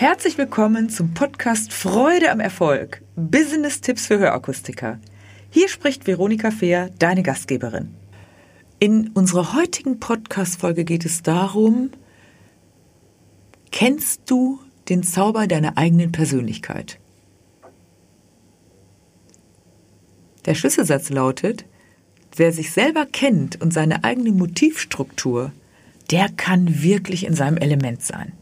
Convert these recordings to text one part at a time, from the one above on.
Herzlich willkommen zum Podcast Freude am Erfolg. Business-Tipps für Hörakustiker. Hier spricht Veronika Fehr, deine Gastgeberin. In unserer heutigen Podcast-Folge geht es darum, kennst du den Zauber deiner eigenen Persönlichkeit? Der Schlüsselsatz lautet, wer sich selber kennt und seine eigene Motivstruktur, der kann wirklich in seinem Element sein.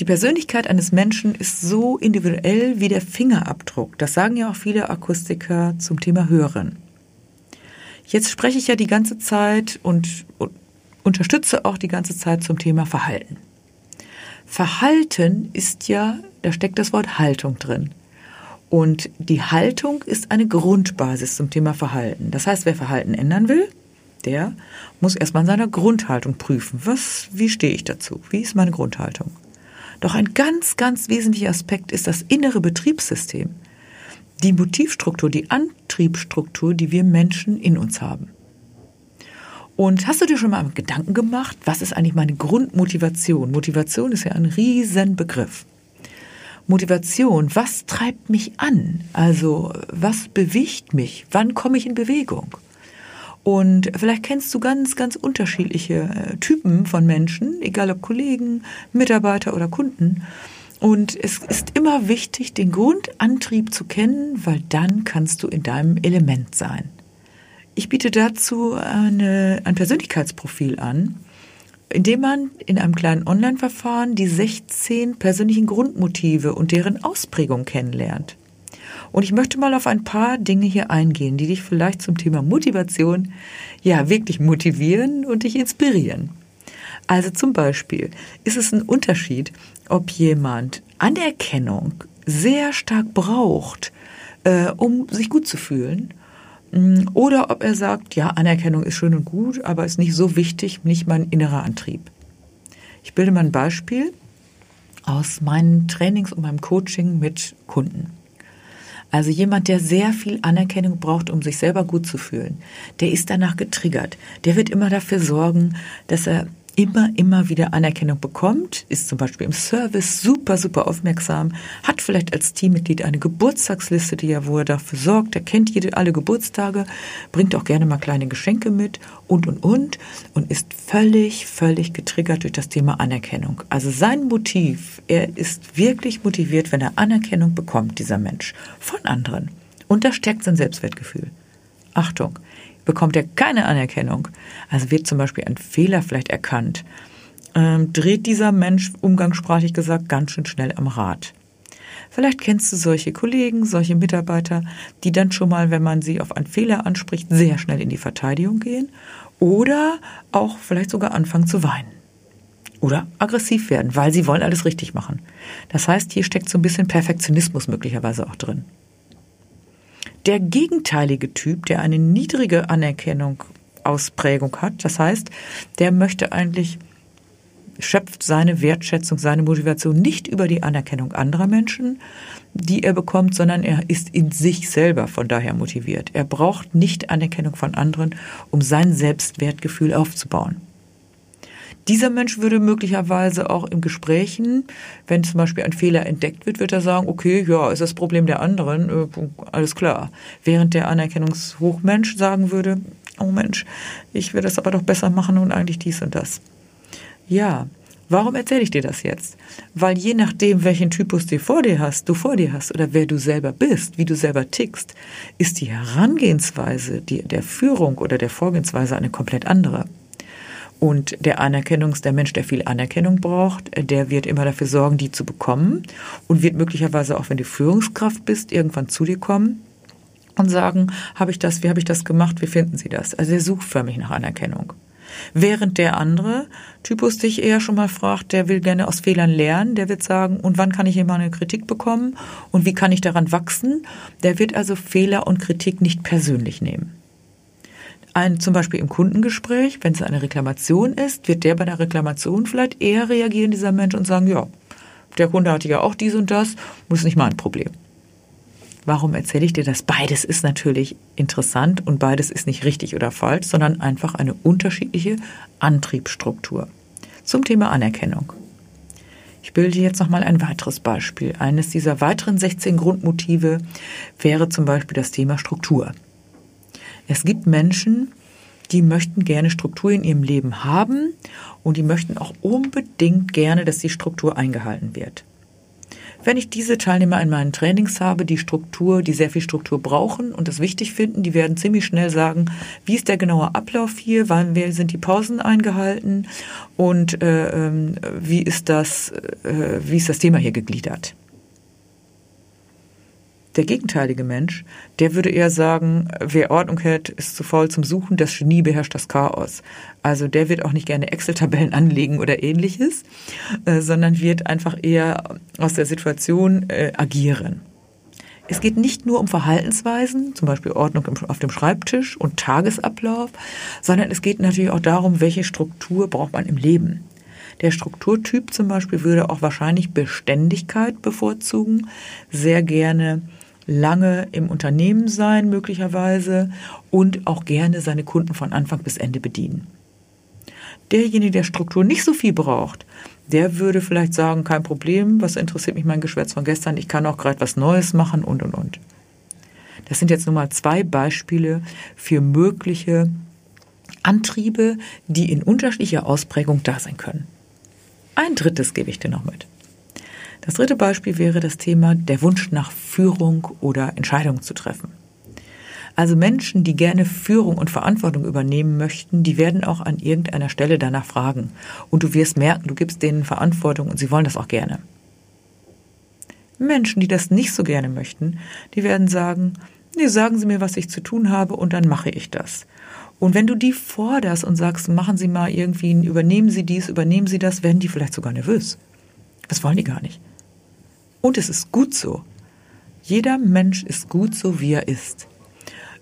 Die Persönlichkeit eines Menschen ist so individuell wie der Fingerabdruck. Das sagen ja auch viele Akustiker zum Thema Hören. Jetzt spreche ich ja die ganze Zeit und, und unterstütze auch die ganze Zeit zum Thema Verhalten. Verhalten ist ja, da steckt das Wort Haltung drin. Und die Haltung ist eine Grundbasis zum Thema Verhalten. Das heißt, wer Verhalten ändern will, der muss erstmal in seiner Grundhaltung prüfen. Was, wie stehe ich dazu? Wie ist meine Grundhaltung? Doch ein ganz, ganz wesentlicher Aspekt ist das innere Betriebssystem. Die Motivstruktur, die Antriebsstruktur, die wir Menschen in uns haben. Und hast du dir schon mal Gedanken gemacht, was ist eigentlich meine Grundmotivation? Motivation ist ja ein Riesenbegriff. Motivation, was treibt mich an? Also was bewegt mich? Wann komme ich in Bewegung? Und vielleicht kennst du ganz, ganz unterschiedliche äh, Typen von Menschen, egal ob Kollegen, Mitarbeiter oder Kunden. Und es ist immer wichtig, den Grundantrieb zu kennen, weil dann kannst du in deinem Element sein. Ich biete dazu eine, ein Persönlichkeitsprofil an, in dem man in einem kleinen Online-Verfahren die 16 persönlichen Grundmotive und deren Ausprägung kennenlernt. Und ich möchte mal auf ein paar Dinge hier eingehen, die dich vielleicht zum Thema Motivation ja wirklich motivieren und dich inspirieren. Also zum Beispiel ist es ein Unterschied, ob jemand Anerkennung sehr stark braucht, äh, um sich gut zu fühlen, mm, oder ob er sagt, ja, Anerkennung ist schön und gut, aber ist nicht so wichtig, nicht mein innerer Antrieb. Ich bilde mal ein Beispiel aus meinen Trainings und meinem Coaching mit Kunden. Also jemand, der sehr viel Anerkennung braucht, um sich selber gut zu fühlen, der ist danach getriggert. Der wird immer dafür sorgen, dass er immer, immer wieder Anerkennung bekommt, ist zum Beispiel im Service super, super aufmerksam, hat vielleicht als Teammitglied eine Geburtstagsliste, die ja, wo er dafür sorgt, er kennt jede, alle Geburtstage, bringt auch gerne mal kleine Geschenke mit und, und, und und ist völlig, völlig getriggert durch das Thema Anerkennung. Also sein Motiv, er ist wirklich motiviert, wenn er Anerkennung bekommt, dieser Mensch, von anderen. Und das stärkt sein Selbstwertgefühl. Achtung, bekommt er keine Anerkennung, also wird zum Beispiel ein Fehler vielleicht erkannt, ähm, dreht dieser Mensch, umgangssprachlich gesagt, ganz schön schnell am Rad. Vielleicht kennst du solche Kollegen, solche Mitarbeiter, die dann schon mal, wenn man sie auf einen Fehler anspricht, sehr schnell in die Verteidigung gehen oder auch vielleicht sogar anfangen zu weinen. Oder aggressiv werden, weil sie wollen alles richtig machen. Das heißt, hier steckt so ein bisschen Perfektionismus möglicherweise auch drin. Der gegenteilige Typ, der eine niedrige Anerkennung Ausprägung hat, das heißt, der möchte eigentlich schöpft seine Wertschätzung, seine Motivation nicht über die Anerkennung anderer Menschen, die er bekommt, sondern er ist in sich selber von daher motiviert. Er braucht nicht Anerkennung von anderen, um sein Selbstwertgefühl aufzubauen. Dieser Mensch würde möglicherweise auch in Gesprächen, wenn zum Beispiel ein Fehler entdeckt wird, wird er sagen, okay, ja, ist das Problem der anderen, äh, alles klar. Während der Anerkennungshochmensch sagen würde, oh Mensch, ich will das aber doch besser machen und eigentlich dies und das. Ja, warum erzähle ich dir das jetzt? Weil je nachdem, welchen Typus du vor dir hast, du vor dir hast oder wer du selber bist, wie du selber tickst, ist die Herangehensweise die, der Führung oder der Vorgehensweise eine komplett andere. Und der Anerkennungs, der Mensch, der viel Anerkennung braucht, der wird immer dafür sorgen, die zu bekommen und wird möglicherweise auch, wenn du Führungskraft bist, irgendwann zu dir kommen und sagen, habe ich das, wie habe ich das gemacht, wie finden Sie das? Also er sucht förmlich nach Anerkennung. Während der andere Typus dich eher schon mal fragt, der will gerne aus Fehlern lernen, der wird sagen, und wann kann ich immer eine Kritik bekommen und wie kann ich daran wachsen? Der wird also Fehler und Kritik nicht persönlich nehmen ein, zum Beispiel im Kundengespräch, wenn es eine Reklamation ist, wird der bei der Reklamation vielleicht eher reagieren, dieser Mensch, und sagen, ja, der Kunde hatte ja auch dies und das, muss nicht mein Problem. Warum erzähle ich dir das? Beides ist natürlich interessant und beides ist nicht richtig oder falsch, sondern einfach eine unterschiedliche Antriebsstruktur. Zum Thema Anerkennung. Ich bilde jetzt noch mal ein weiteres Beispiel. Eines dieser weiteren 16 Grundmotive wäre zum Beispiel das Thema Struktur. Es gibt Menschen, die möchten gerne Struktur in ihrem Leben haben und die möchten auch unbedingt gerne, dass die Struktur eingehalten wird. Wenn ich diese Teilnehmer in meinen Trainings habe, die Struktur, die sehr viel Struktur brauchen und das wichtig finden, die werden ziemlich schnell sagen, wie ist der genaue Ablauf hier, wann sind die Pausen eingehalten und äh, ähm, wie ist das, äh, wie ist das Thema hier gegliedert. Der gegenteilige Mensch, der würde eher sagen, wer Ordnung hält, ist zu faul zum Suchen, das Genie beherrscht das Chaos. Also der wird auch nicht gerne Excel-Tabellen anlegen oder ähnliches, äh, sondern wird einfach eher aus der Situation äh, agieren. Es geht nicht nur um Verhaltensweisen, zum Beispiel Ordnung auf dem Schreibtisch und Tagesablauf, sondern es geht natürlich auch darum, welche Struktur braucht man im Leben. Der Strukturtyp zum Beispiel würde auch wahrscheinlich Beständigkeit bevorzugen, sehr gerne lange im Unternehmen sein möglicherweise und auch gerne seine Kunden von Anfang bis Ende bedienen. Derjenige, der Struktur nicht so viel braucht, der würde vielleicht sagen, kein Problem, was interessiert mich mein Geschwätz von gestern, ich kann auch gerade was Neues machen und und und. Das sind jetzt nur mal zwei Beispiele für mögliche Antriebe, die in unterschiedlicher Ausprägung da sein können. Ein drittes gebe ich dir noch mit. Das dritte Beispiel wäre das Thema der Wunsch nach Führung oder Entscheidungen zu treffen. Also Menschen, die gerne Führung und Verantwortung übernehmen möchten, die werden auch an irgendeiner Stelle danach fragen. Und du wirst merken, du gibst denen Verantwortung und sie wollen das auch gerne. Menschen, die das nicht so gerne möchten, die werden sagen, nee, sagen Sie mir, was ich zu tun habe und dann mache ich das. Und wenn du die forderst und sagst, machen Sie mal irgendwie, übernehmen Sie dies, übernehmen Sie das, werden die vielleicht sogar nervös. Das wollen die gar nicht. Und es ist gut so. Jeder Mensch ist gut so, wie er ist.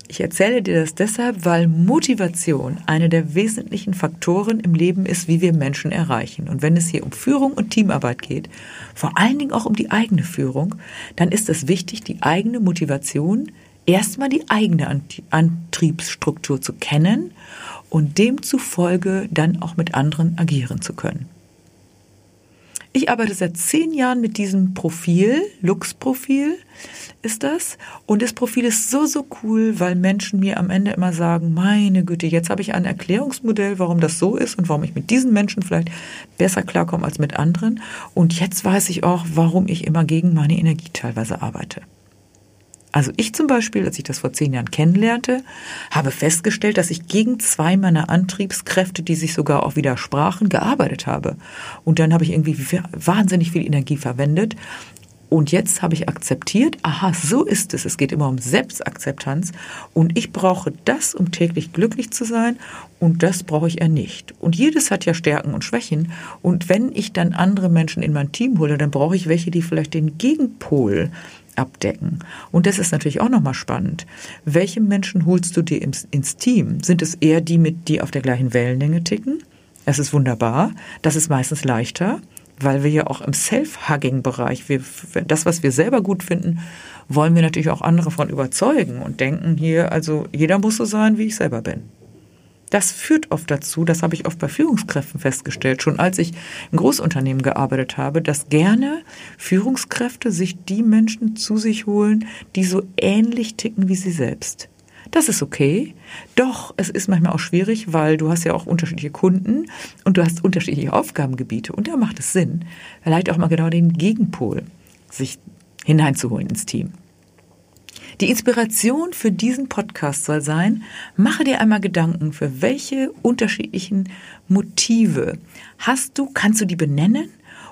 Ich erzähle dir das deshalb, weil Motivation eine der wesentlichen Faktoren im Leben ist, wie wir Menschen erreichen. Und wenn es hier um Führung und Teamarbeit geht, vor allen Dingen auch um die eigene Führung, dann ist es wichtig, die eigene Motivation, erstmal die eigene Antriebsstruktur zu kennen und demzufolge dann auch mit anderen agieren zu können. Ich arbeite seit zehn Jahren mit diesem Profil, Lux-Profil ist das. Und das Profil ist so, so cool, weil Menschen mir am Ende immer sagen, meine Güte, jetzt habe ich ein Erklärungsmodell, warum das so ist und warum ich mit diesen Menschen vielleicht besser klarkomme als mit anderen. Und jetzt weiß ich auch, warum ich immer gegen meine Energie teilweise arbeite. Also ich zum Beispiel, als ich das vor zehn Jahren kennenlernte, habe festgestellt, dass ich gegen zwei meiner Antriebskräfte, die sich sogar auch widersprachen, gearbeitet habe. Und dann habe ich irgendwie wahnsinnig viel Energie verwendet. Und jetzt habe ich akzeptiert, aha, so ist es. Es geht immer um Selbstakzeptanz. Und ich brauche das, um täglich glücklich zu sein. Und das brauche ich eher nicht. Und jedes hat ja Stärken und Schwächen. Und wenn ich dann andere Menschen in mein Team hole, dann brauche ich welche, die vielleicht den Gegenpol abdecken. Und das ist natürlich auch nochmal spannend. Welche Menschen holst du dir ins, ins Team? Sind es eher die, mit die auf der gleichen Wellenlänge ticken? Es ist wunderbar. Das ist meistens leichter, weil wir ja auch im Self-Hugging-Bereich, das, was wir selber gut finden, wollen wir natürlich auch andere von überzeugen und denken hier, also jeder muss so sein, wie ich selber bin. Das führt oft dazu, das habe ich oft bei Führungskräften festgestellt, schon als ich in Großunternehmen gearbeitet habe, dass gerne Führungskräfte sich die Menschen zu sich holen, die so ähnlich ticken wie sie selbst. Das ist okay. Doch es ist manchmal auch schwierig, weil du hast ja auch unterschiedliche Kunden und du hast unterschiedliche Aufgabengebiete. Und da macht es Sinn, vielleicht auch mal genau den Gegenpol sich hineinzuholen ins Team. Die Inspiration für diesen Podcast soll sein, mache dir einmal Gedanken, für welche unterschiedlichen Motive hast du, kannst du die benennen?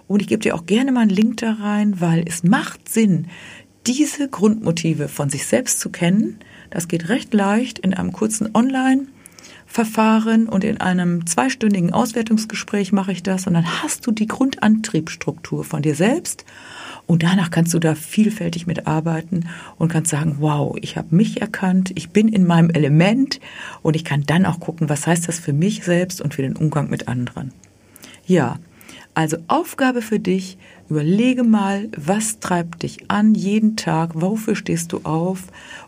Und ich gebe dir auch gerne mal einen Link da rein, weil es macht Sinn, diese Grundmotive von sich selbst zu kennen. Das geht recht leicht in einem kurzen Online- Verfahren und in einem zweistündigen Auswertungsgespräch mache ich das und dann hast du die Grundantriebsstruktur von dir selbst und danach kannst du da vielfältig mitarbeiten und kannst sagen, wow, ich habe mich erkannt, ich bin in meinem Element und ich kann dann auch gucken, was heißt das für mich selbst und für den Umgang mit anderen. Ja, Also Aufgabe für dich, überlege mal, was treibt dich an jeden Tag, wofür stehst du auf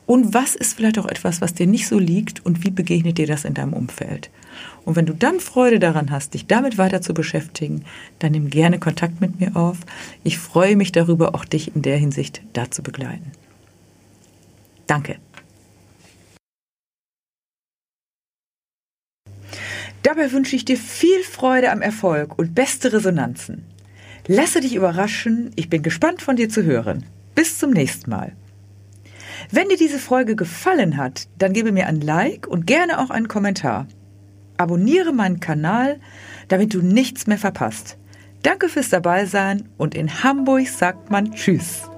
und was ist vielleicht auch etwas, was dir nicht so liegt und wie begegnet dir das in deinem Umfeld. Und wenn du dann Freude daran hast, dich damit weiter zu beschäftigen, dann nimm gerne Kontakt mit mir auf. Ich freue mich darüber, auch dich in der Hinsicht da zu begleiten. Danke. Dabei wünsche ich dir viel Freude am Erfolg und beste Resonanzen. Lasse dich überraschen, ich bin gespannt von dir zu hören. Bis zum nächsten Mal. Wenn dir diese Folge gefallen hat, dann gebe mir ein Like und gerne auch einen Kommentar. Abonniere meinen Kanal, damit du nichts mehr verpasst. Danke fürs Dabeisein und in Hamburg sagt man Tschüss.